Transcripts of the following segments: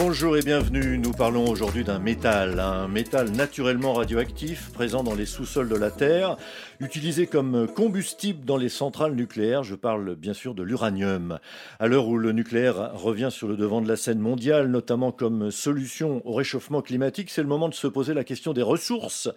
Bonjour et bienvenue. Nous parlons aujourd'hui d'un métal, un métal naturellement radioactif présent dans les sous-sols de la Terre, utilisé comme combustible dans les centrales nucléaires. Je parle bien sûr de l'uranium. À l'heure où le nucléaire revient sur le devant de la scène mondiale, notamment comme solution au réchauffement climatique, c'est le moment de se poser la question des ressources.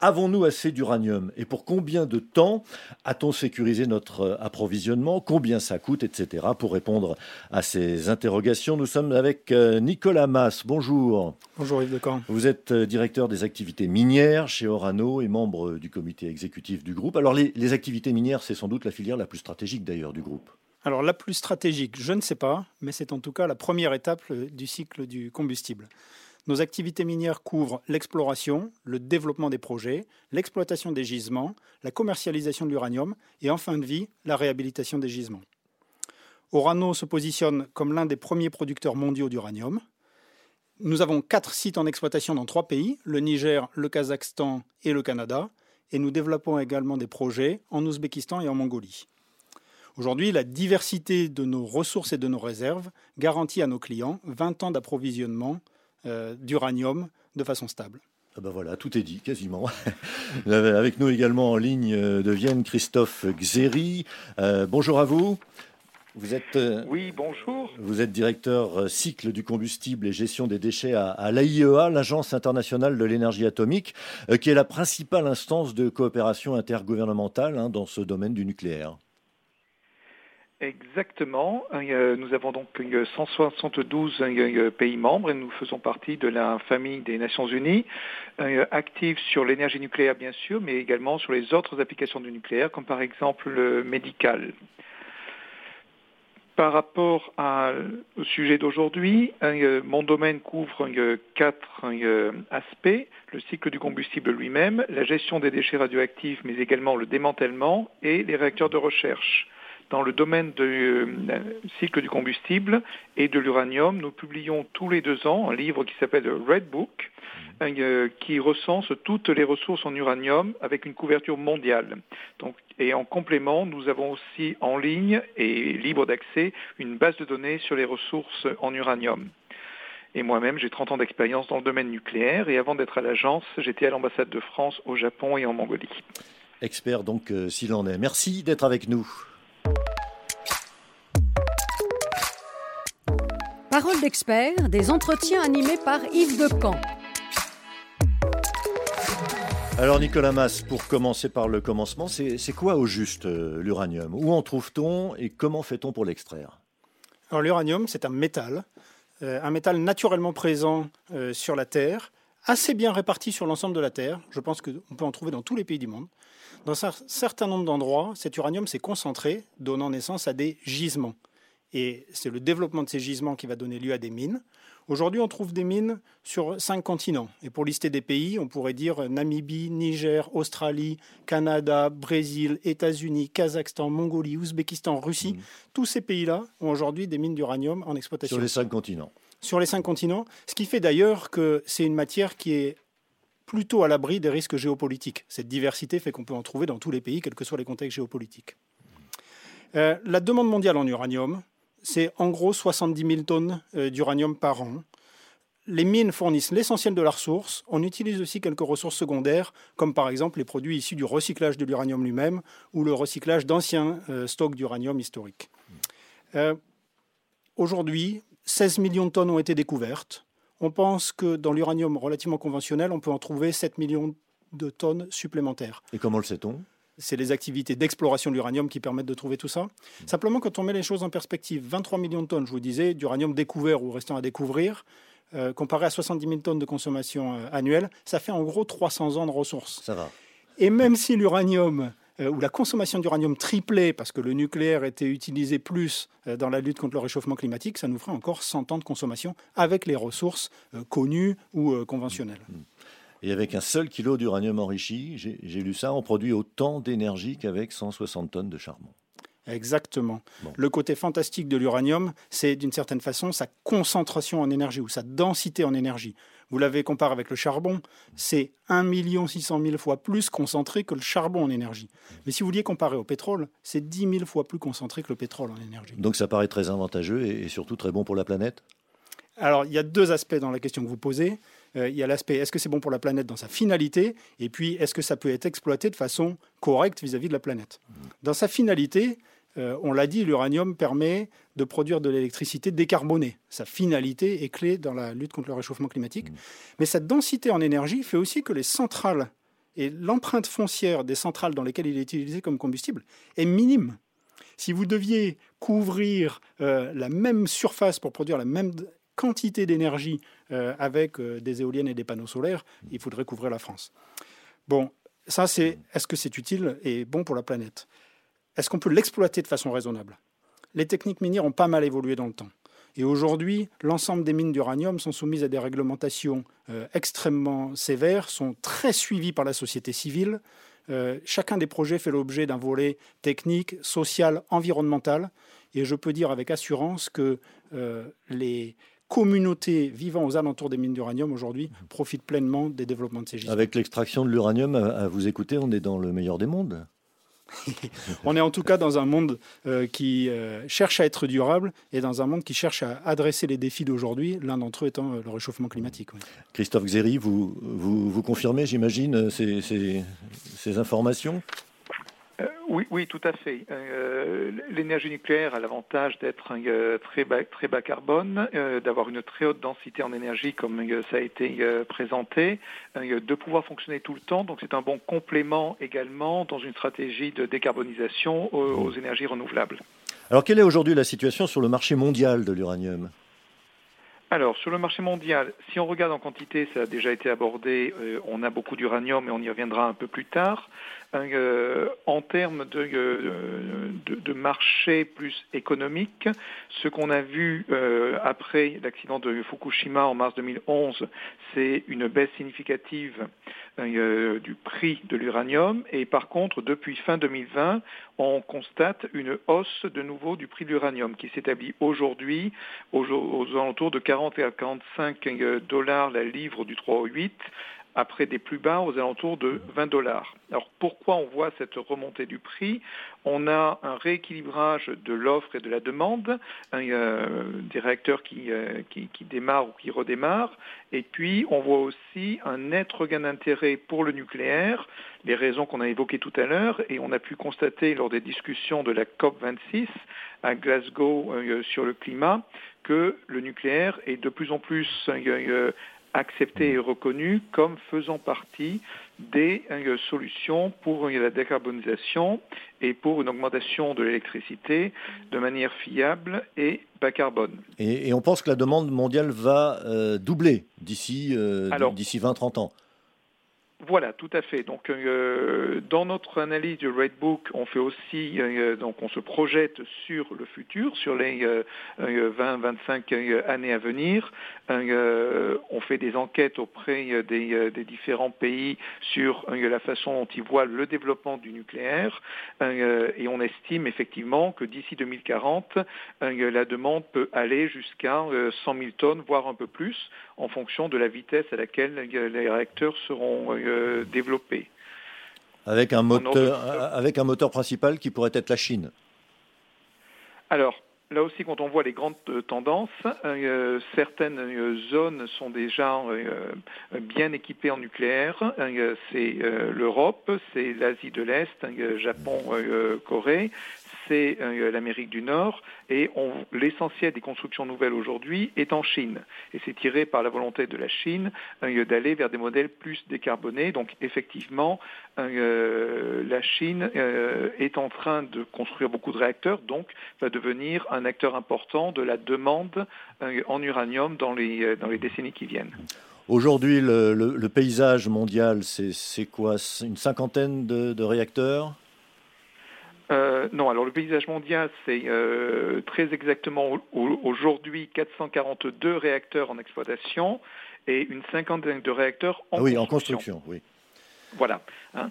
Avons-nous assez d'uranium Et pour combien de temps a-t-on sécurisé notre approvisionnement? Combien ça coûte, etc. Pour répondre à ces interrogations, nous sommes avec euh, Nicolas Nicolas Mass, bonjour. Bonjour Yves Decamp. Vous êtes euh, directeur des activités minières chez Orano et membre euh, du comité exécutif du groupe. Alors les, activités minières, c'est sans doute la filière la plus stratégique d'ailleurs du groupe. Alors la plus stratégique, je ne sais pas, mais c'est en tout cas la première étape euh, du cycle du combustible. Nos activités minières couvrent l'exploration, le développement des projets, l'exploitation des gisements, la commercialisation de l'uranium et en fin de vie, la réhabilitation des gisements. Orano se positionne comme l'un des premiers producteurs mondiaux d'uranium. Nous avons quatre sites en exploitation dans trois pays, le Niger, le Kazakhstan et le Canada, et nous développons également des projets en Ouzbékistan et en Mongolie. Aujourd'hui, la diversité de nos ressources et de nos réserves garantit à nos clients 20 ans d'approvisionnement euh, d'uranium de façon stable. Ah ben voilà, tout est dit quasiment. Avec nous également en ligne euh, de Vienne, Christophe Xeri. Euh, bonjour à vous. Vous êtes, euh, oui, bonjour. Vous êtes directeur euh, cycle du combustible et gestion des déchets à, l'AIEA, l'Agence internationale de l'énergie atomique, euh, qui est la principale instance de coopération intergouvernementale hein, dans ce domaine du nucléaire. Exactement. Nous avons donc 172 pays membres et nous faisons partie de la famille des Nations Unies, active sur l'énergie nucléaire bien sûr, mais également sur les autres applications du nucléaire, comme par exemple le médical. Par rapport au sujet d'aujourd'hui, euh, mon domaine couvre quatre aspects le cycle du combustible lui-même, la gestion des déchets radioactifs, mais également le démantèlement et les réacteurs de recherche. Dans le domaine du euh, cycle du combustible et de l'uranium, nous publions tous les deux ans un livre qui s'appelle Red Book, euh, qui recense toutes les ressources en uranium avec une couverture mondiale. et en complément, nous avons aussi en ligne et libre d'accès une base de données sur les ressources en uranium. Et moi-même, j'ai 30 ans d'expérience dans le domaine nucléaire et avant d'être à l'agence, j'étais à l'ambassade de France au Japon et en Mongolie. Expert donc euh, s'il en est. Merci d'être avec nous. Parole d'expert, des entretiens animés par Yves Decamp. Alors Nicolas Mass, pour commencer par le commencement, c'est quoi au juste euh, l'uranium? Où en trouve-t-on et comment fait-on pour l'extraire? Alors l'uranium, c'est un métal, euh, un métal naturellement présent euh, sur la Terre, assez bien réparti sur l'ensemble de la Terre. Je pense qu'on peut en trouver dans tous les pays du monde. Dans un certain nombre d'endroits, cet uranium s'est concentré, donnant naissance à des gisements. Et c'est le développement de ces gisements qui va donner lieu à des mines. Aujourd'hui, on trouve des mines sur cinq continents. Et pour lister des pays, on pourrait dire Namibie, Niger, Australie, Canada, Brésil, États-Unis, Kazakhstan, Mongolie, Ouzbékistan, Russie. Mmh. Tous ces pays-là ont aujourd'hui des mines d'uranium en exploitation. Sur les cinq continents. Sur les cinq continents. Ce qui fait d'ailleurs que c'est une matière qui est plutôt à l'abri des risques géopolitiques. Cette diversité fait qu'on peut en trouver dans tous les pays, quels que soient les contextes géopolitiques. Euh, la demande mondiale en uranium, c'est en gros 70 000 tonnes euh, d'uranium par an. Les mines fournissent l'essentiel de la ressource. On utilise aussi quelques ressources secondaires, comme par exemple les produits issus du recyclage de l'uranium lui-même ou le recyclage d'anciens euh, stocks d'uranium historiques. Aujourd'hui, 16 millions de tonnes ont été découvertes. On pense que dans l'uranium relativement conventionnel, on peut en trouver 7 millions de tonnes supplémentaires. Et comment le sait-on? C'est les activités d'exploration de l'uranium qui permettent de trouver tout ça. Mmh. Simplement, quand on met les choses en perspective, 23 millions de tonnes, je vous disais, d'uranium découvert ou restant à découvrir, euh, comparé à 70 000 tonnes de consommation euh, annuelle, ça fait en gros 300 ans de ressources. Ça va. Et même si l'uranium euh, ou la consommation d'uranium triplait parce que le nucléaire était utilisé plus dans la lutte contre le réchauffement climatique, ça nous ferait encore 100 ans de consommation avec les ressources connues ou conventionnelles. Mmh. Et avec un seul kilo d'uranium enrichi, j'ai lu ça, on produit autant d'énergie qu'avec 160 tonnes de charbon. Exactement. Le côté fantastique de l'uranium, c'est d'une certaine façon sa concentration en énergie ou sa densité en énergie. Vous l'avez comparé avec le charbon, c'est 1 600 000 fois plus concentré que le charbon en énergie. Mais si vous vouliez comparer au pétrole, c'est 10 000 fois plus concentré que le pétrole en énergie. Donc ça paraît très avantageux et surtout très bon pour la planète? Alors il y a deux aspects dans la question que vous posez. Euh, il y a l'aspect est-ce que c'est bon pour la planète dans sa finalité? Et puis est-ce que ça peut être exploité de façon correcte vis-à-vis de la planète? Dans sa finalité, euh, on l'a dit, l'uranium permet de produire de l'électricité décarbonée. Sa finalité est clé dans la lutte contre le réchauffement climatique. Mais cette densité en énergie fait aussi que les centrales et l'empreinte foncière des centrales dans lesquelles il est utilisé comme combustible est minime. Si vous deviez couvrir euh, la même surface pour produire la même quantité d'énergie euh, avec des éoliennes et des panneaux solaires, il faudrait couvrir la France. Bon, ça c'est est-ce que c'est utile et bon pour la planète? Est-ce qu'on peut l'exploiter de façon raisonnable? Les techniques minières ont pas mal évolué dans le temps. Et aujourd'hui, l'ensemble des mines d'uranium sont soumises à des réglementations euh, extrêmement sévères, sont très suivies par la société civile. Euh, chacun des projets fait l'objet d'un volet technique, social, environnemental. Et je peux dire avec assurance que euh, les communautés vivant aux alentours des mines d'uranium aujourd'hui profitent pleinement des développements de ces gisements. Avec l'extraction de l'uranium, à vous écouter, on est dans le meilleur des mondes on est en tout cas dans un monde euh, qui euh, cherche à être durable et dans un monde qui cherche à adresser les défis d'aujourd'hui, l'un d'entre eux étant euh, le réchauffement climatique. Christophe Xéry, vous, vous, confirmez, j'imagine, ces informations? Euh, oui, oui, tout à fait. Euh, l'énergie nucléaire a l'avantage d'être euh, très, bas, très bas carbone, d'avoir une très haute densité en énergie comme ça a été présenté, de pouvoir fonctionner tout le temps. Donc c'est un bon complément également dans une stratégie de décarbonisation aux énergies renouvelables. Alors quelle est aujourd'hui la situation sur le marché mondial de l'uranium? Alors, sur le marché mondial, si on regarde en quantité, ça a déjà été abordé, euh, on a beaucoup d'uranium, mais on y reviendra un peu plus tard. Euh, en termes euh, de, marché plus économique, ce qu'on a vu après l'accident de Fukushima en mars 2011, c'est une baisse significative du prix de l'uranium. Et par contre, depuis fin 2020, on constate une hausse de nouveau du prix de l'uranium qui s'établit aujourd'hui aux, aux alentours de 40 à 45 dollars la livre du 3 au 8 après des plus bas aux alentours de 20 dollars. Alors pourquoi on voit cette remontée du prix? On a un rééquilibrage de l'offre et de la demande, euh, des réacteurs euh, qui, qui, démarrent ou qui redémarrent, et puis on voit aussi un net regain d'intérêt pour le nucléaire, les raisons qu'on a évoquées tout à l'heure, et on a pu constater lors des discussions de la COP26 à Glasgow euh, sur le climat que le nucléaire est de plus en plus accepté et reconnu comme faisant partie des euh, solutions pour la décarbonisation et pour une augmentation de l'électricité de manière fiable et bas carbone. Et, on pense que la demande mondiale va euh, doubler d'ici euh, d'ici 20-30 ans. Voilà, tout à fait. Donc, euh, dans notre analyse du Redbook, on fait aussi, euh, donc, on se projette sur le futur, sur les 20-25 euh, années à venir. on fait des enquêtes auprès des, différents pays sur la façon dont ils voient le développement du nucléaire, et on estime effectivement que d'ici 2040, la demande peut aller jusqu'à 100 000 tonnes, voire un peu plus, en fonction de la vitesse à laquelle les réacteurs seront euh, développé. Avec un, moteur, avec un moteur principal qui pourrait être la Chine Alors, Là aussi, quand on voit les grandes euh, tendances, euh, certaines zones sont déjà bien équipées en nucléaire. c'est l'Europe, c'est l'Asie de l'Est, Japon, Corée, c'est euh, l'Amérique du Nord et l'essentiel des constructions nouvelles aujourd'hui est en Chine. Et c'est tiré par la volonté de la Chine euh, d'aller vers des modèles plus décarbonés. Donc effectivement, euh, la Chine est en train de construire beaucoup de réacteurs, donc va devenir un acteur important de la demande en uranium dans les, dans les décennies qui viennent. Aujourd'hui, le, paysage mondial, c'est quoi? Une cinquantaine de réacteurs? Euh, non, alors le paysage mondial, c'est euh, très exactement aujourd'hui 442 réacteurs en exploitation et une cinquantaine de réacteurs en ah oui, construction. en construction, oui. Voilà. Hein.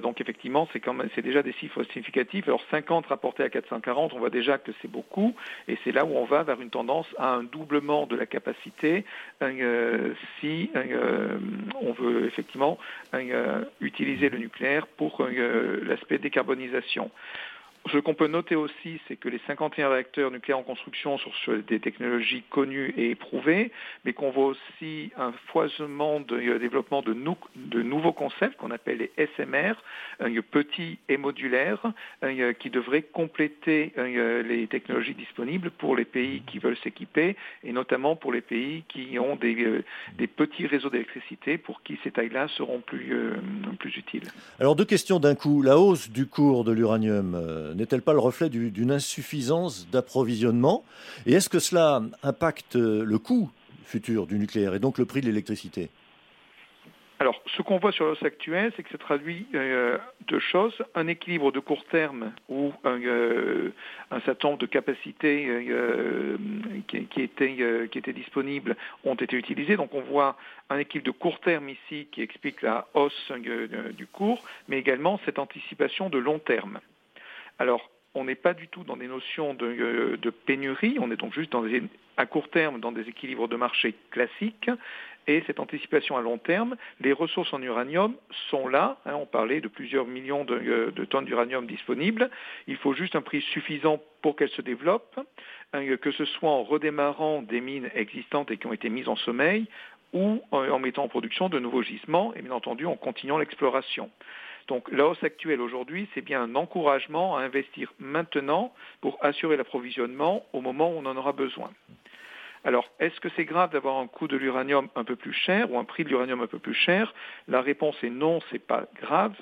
donc effectivement, c'est c'est déjà des chiffres significatifs. Alors 50 rapportés à 440, on voit déjà que c'est beaucoup, et c'est là où on va vers une tendance à un doublement de la capacité si on veut effectivement utiliser le nucléaire pour l'aspect décarbonisation. Ce qu'on peut noter aussi, c'est que les 51 réacteurs nucléaires en construction sont sur des technologies connues et éprouvées, mais qu'on voit aussi un foisonnement de euh, développement de, nouveaux concepts qu'on appelle les SMR, petits et modulaires, qui devraient compléter les technologies disponibles pour les pays qui veulent s'équiper, et notamment pour les pays qui ont des, euh, petits réseaux d'électricité pour qui ces tailles-là seront plus, euh, plus utiles. Alors deux questions d'un coup. La hausse du cours de l'uranium n'est-elle pas le reflet d'une insuffisance d'approvisionnement Et est-ce que cela impacte le coût futur du nucléaire et donc le prix de l'électricité? Alors, ce qu'on voit sur l'os actuel, c'est que ça traduit euh, deux choses. Un équilibre de court terme où euh, un certain nombre de capacités euh, qui, étaient disponibles ont été utilisées. Donc, on voit un équilibre de court terme ici qui explique la hausse du cours, mais également cette anticipation de long terme. Alors, on n'est pas du tout dans des notions de, euh, pénurie, on est donc juste à court terme dans des équilibres de marché classiques. Et cette anticipation à long terme, les ressources en uranium sont là. Hein, on parlait de plusieurs millions de, euh, de tonnes d'uranium disponibles. Il faut juste un prix suffisant pour qu'elles se développent, hein, que ce soit en redémarrant des mines existantes et qui ont été mises en sommeil, ou en mettant en production de nouveaux gisements, et bien entendu en continuant l'exploration. Donc la hausse actuelle aujourd'hui, c'est bien un encouragement à investir maintenant pour assurer l'approvisionnement au moment où on en aura besoin. Alors, est-ce que c'est grave d'avoir un coût de l'uranium un peu plus cher ou un prix de l'uranium un peu plus cher? La réponse est non, c'est pas grave,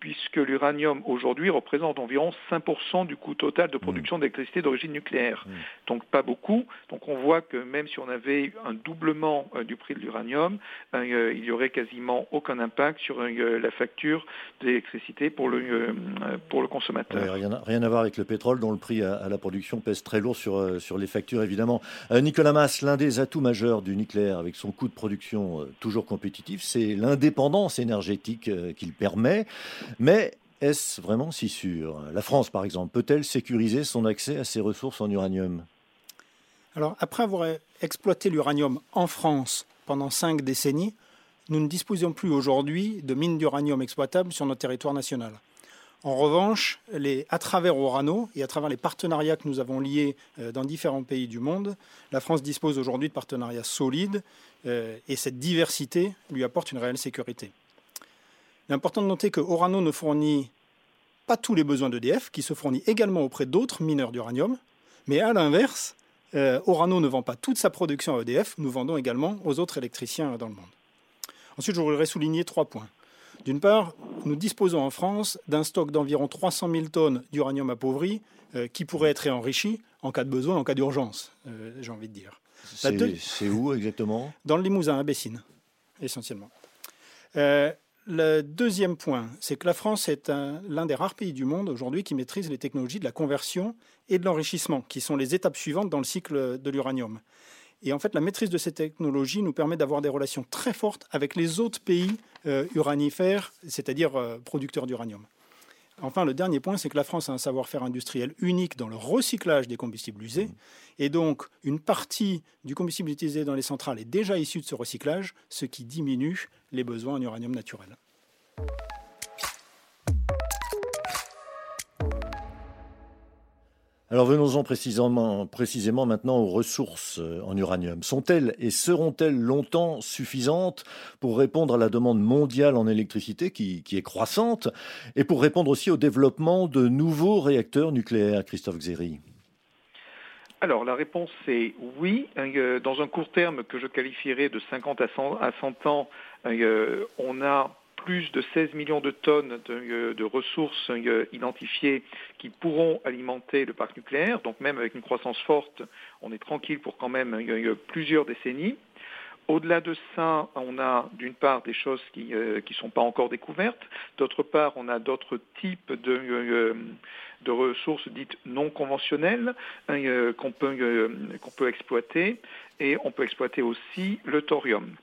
puisque l'uranium aujourd'hui représente environ 5% du coût total de production mmh. d'électricité d'origine nucléaire. Mmh. Donc pas beaucoup. Donc on voit que même si on avait un doublement euh, du prix de l'uranium, euh, il n'y aurait quasiment aucun impact sur euh, la facture d'électricité pour le, pour le consommateur. rien, rien, à voir avec le pétrole dont le prix à, la production pèse très lourd sur, sur les factures évidemment. Nicolas Mass, l'un des atouts majeurs du nucléaire avec son coût de production toujours compétitif, c'est l'indépendance énergétique qu'il permet. Mais est-ce vraiment si sûr? La France, par exemple, peut-elle sécuriser son accès à ses ressources en uranium? Alors, après avoir exploité l'uranium en France pendant cinq décennies, nous ne disposons plus aujourd'hui de mines d'uranium exploitables sur notre territoire national. En revanche, à travers Orano et à travers les partenariats que nous avons liés euh, dans différents pays du monde, la France dispose aujourd'hui de partenariats solides euh, et cette diversité lui apporte une réelle sécurité. Il est important de noter que Orano ne fournit pas tous les besoins d'EDF, qui se fournit également auprès d'autres mineurs d'uranium. Mais à l'inverse, euh, Orano ne vend pas toute sa production à EDF, nous vendons également aux autres électriciens dans le monde. Ensuite, je voudrais souligner trois points. D'une part, nous disposons en France d'un stock d'environ 300 000 tonnes d'uranium appauvri euh, qui pourrait être enrichi en cas de besoin, en cas d'urgence, euh, j'ai envie de dire. C'est où exactement? Dans le Limousin, à Bessines, essentiellement. Euh, le deuxième point, c'est que la France est l'un des rares pays du monde aujourd'hui qui maîtrise les technologies de la conversion et de l'enrichissement, qui sont les étapes suivantes dans le cycle de l'uranium. Et en fait, la maîtrise de ces technologies nous permet d'avoir des relations très fortes avec les autres pays euh, uranifères, c'est-à-dire euh, producteurs d'uranium. Enfin, le dernier point, c'est que la France a un savoir-faire industriel unique dans le recyclage des combustibles usés. Et donc, une partie du combustible utilisé dans les centrales est déjà issue de ce recyclage, ce qui diminue les besoins en uranium naturel. Alors venons-en précisément, maintenant aux ressources euh, en uranium. Sont-elles et seront-elles longtemps suffisantes pour répondre à la demande mondiale en électricité qui, est croissante et pour répondre aussi au développement de nouveaux réacteurs nucléaires, Christophe Xéry? Alors la réponse est oui. Euh, dans un court terme que je qualifierais de 50 à 100, ans, euh, on a plus de 16 millions de tonnes de, ressources euh, identifiées qui pourront alimenter le parc nucléaire. Donc même avec une croissance forte, on est tranquille pour quand même euh, plusieurs décennies. Au-delà de ça, on a d'une part des choses qui ne euh, sont pas encore découvertes, d'autre part, on a d'autres types de, de, ressources dites non conventionnelles qu'on peut, qu'on peut exploiter, et on peut exploiter aussi le thorium.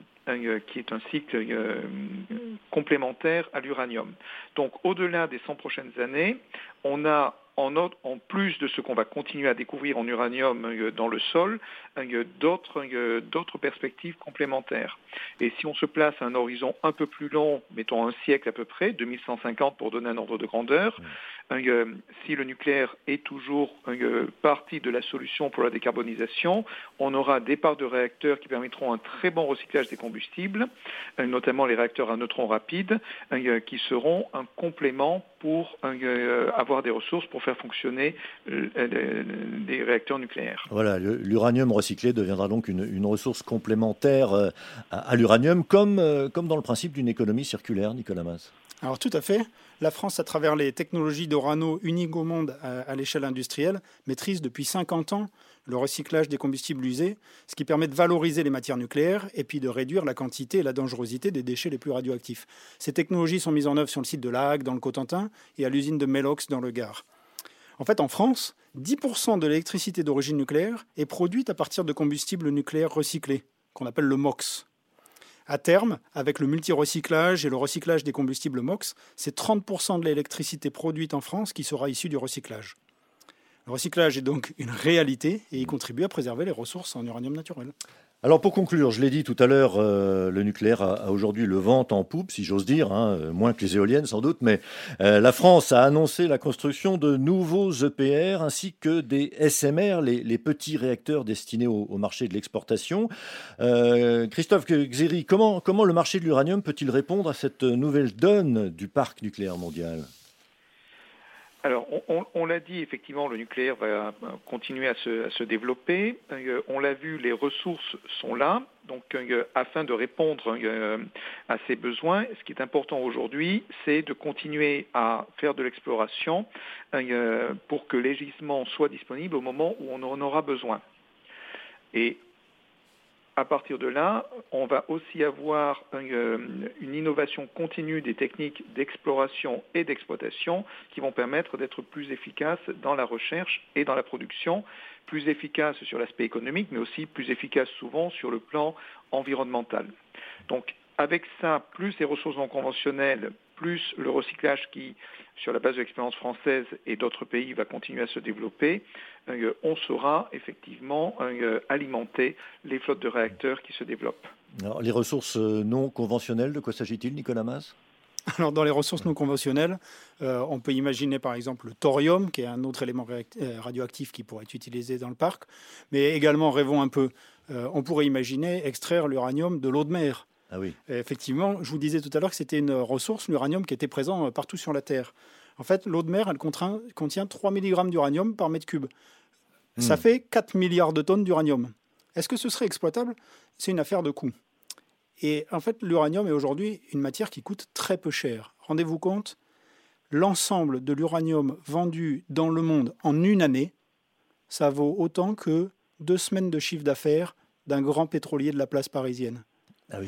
Qui est un cycle complémentaire à l'uranium. Donc au-delà des 100 prochaines années, on a en, plus de ce qu'on va continuer à découvrir en uranium euh, dans le sol, euh, euh, d'autres perspectives complémentaires. Et si on se place à un horizon un peu plus long, mettons un siècle à peu près, 2150 pour donner un ordre de grandeur, si le nucléaire est toujours partie de la solution pour la décarbonisation, on aura des parts de réacteurs qui permettront un très bon recyclage des combustibles, notamment les réacteurs à neutrons rapides, qui seront un complément pour avoir des ressources pour faire fonctionner des réacteurs nucléaires. Voilà, l'uranium recyclé deviendra donc une, ressource complémentaire euh, à, l'uranium, comme, euh, comme dans le principe d'une économie circulaire, Nicolas Mas. Alors tout à fait. La France, à travers les technologies d'Orano uniques au monde à, l'échelle industrielle, maîtrise depuis 50 ans le recyclage des combustibles usés, ce qui permet de valoriser les matières nucléaires et puis de réduire la quantité et la dangerosité des déchets les plus radioactifs. Ces technologies sont mises en œuvre sur le site de La Hague dans le Cotentin et à l'usine de Melox dans le Gard. En fait, en France, 10% de l'électricité d'origine nucléaire est produite à partir de combustibles nucléaires recyclés, qu'on appelle le MOX. À terme, avec le multi-recyclage et le recyclage des combustibles MOX, c'est 30% de l'électricité produite en France qui sera issue du recyclage. Le recyclage est donc une réalité et il contribue à préserver les ressources en uranium naturel. Alors pour conclure, je l'ai dit tout à l'heure, euh, le nucléaire a, aujourd'hui le vent en poupe, si j'ose dire, hein, euh, moins que les éoliennes sans doute, mais euh, la France a annoncé la construction de nouveaux EPR ainsi que des SMR, les, petits réacteurs destinés au, marché de l'exportation. Christophe Xéry, comment, comment le marché de l'uranium peut-il répondre à cette nouvelle donne du parc nucléaire mondial? Alors, on, l'a dit, effectivement, le nucléaire va continuer à se, développer. Euh, on l'a vu, les ressources sont là. Donc, euh, afin de répondre euh, à ces besoins, ce qui est important aujourd'hui, c'est de continuer à faire de l'exploration pour que les gisements soient disponibles au moment où on en aura besoin. À partir de là, on va aussi avoir euh, une innovation continue des techniques d'exploration et d'exploitation qui vont permettre d'être plus efficaces dans la recherche et dans la production, plus efficaces sur l'aspect économique, mais aussi plus efficaces souvent sur le plan environnemental. Donc avec ça, plus les ressources non conventionnelles, plus le recyclage qui, sur la base de l'expérience française et d'autres pays, va continuer à se développer, euh, on saura effectivement euh, alimenter les flottes de réacteurs qui se développent. Alors, les ressources euh, non conventionnelles, de quoi s'agit-il, Nicolas Mas? Alors, dans les ressources non conventionnelles, on peut imaginer par exemple le thorium, qui est un autre élément radioactif qui pourrait être utilisé dans le parc, mais également, rêvons un peu, on pourrait imaginer extraire l'uranium de l'eau de mer. Ah oui. effectivement, je vous disais tout à l'heure que c'était une ressource, l'uranium, qui était présent euh, partout sur la Terre. En fait, l'eau de mer, elle contient 3 mg d'uranium par mètre cube. Ça hmm. fait 4 milliards de tonnes d'uranium. Est-ce que ce serait exploitable? C'est une affaire de coût. Et en fait, l'uranium est aujourd'hui une matière qui coûte très peu cher. Rendez-vous compte, l'ensemble de l'uranium vendu dans le monde en une année, ça vaut autant que deux semaines de chiffre d'affaires d'un grand pétrolier de la place parisienne. Ah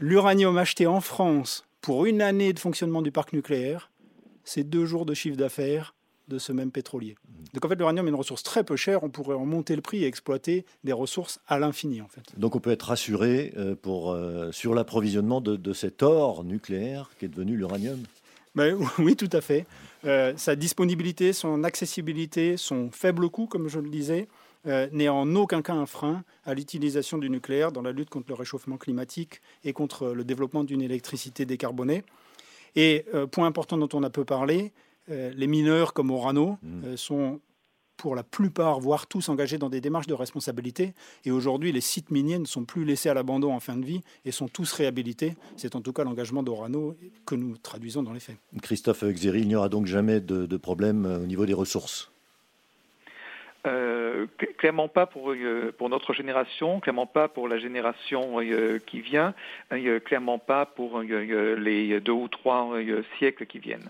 L'uranium acheté en France pour une année de fonctionnement du parc nucléaire, c'est deux jours de chiffre d'affaires de ce même pétrolier. Mmh. Donc en fait, l'uranium est une ressource très peu chère. On pourrait en monter le prix et exploiter des ressources à l'infini en fait. Donc on peut être rassuré euh, pour, euh, sur l'approvisionnement de, cet or nucléaire qui est devenu l'uranium ben, Oui, tout à fait. Euh, sa disponibilité, son accessibilité, son faible coût, comme je le disais, euh, n'est en aucun cas un frein à l'utilisation du nucléaire dans la lutte contre le réchauffement climatique et contre le développement d'une électricité décarbonée. Et euh, point important dont on a peu parlé, euh, les mineurs comme Orano mmh. sont pour la plupart, voire tous engagés dans des démarches de responsabilité. Et aujourd'hui, les sites miniers ne sont plus laissés à l'abandon en fin de vie et sont tous réhabilités. C'est en tout cas l'engagement d'Orano que nous traduisons dans les faits. Christophe Xéry, il n'y aura donc jamais de problème au niveau des ressources? Euh, clairement pas pour, euh, pour notre génération, clairement pas pour la génération euh, qui vient, clairement pas pour les deux ou trois siècles qui viennent.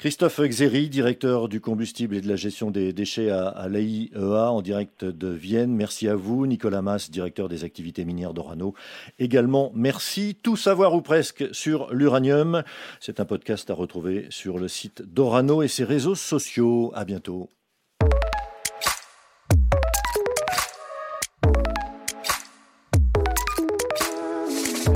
Christophe Xéry, directeur du combustible et de la gestion des déchets à, l'AIEA en direct de Vienne. Merci à vous. Nicolas Mas, directeur des activités minières d'Orano. Également, merci. Tout savoir ou presque sur l'uranium. C'est un podcast à retrouver sur le site d'Orano et ses réseaux sociaux. À bientôt.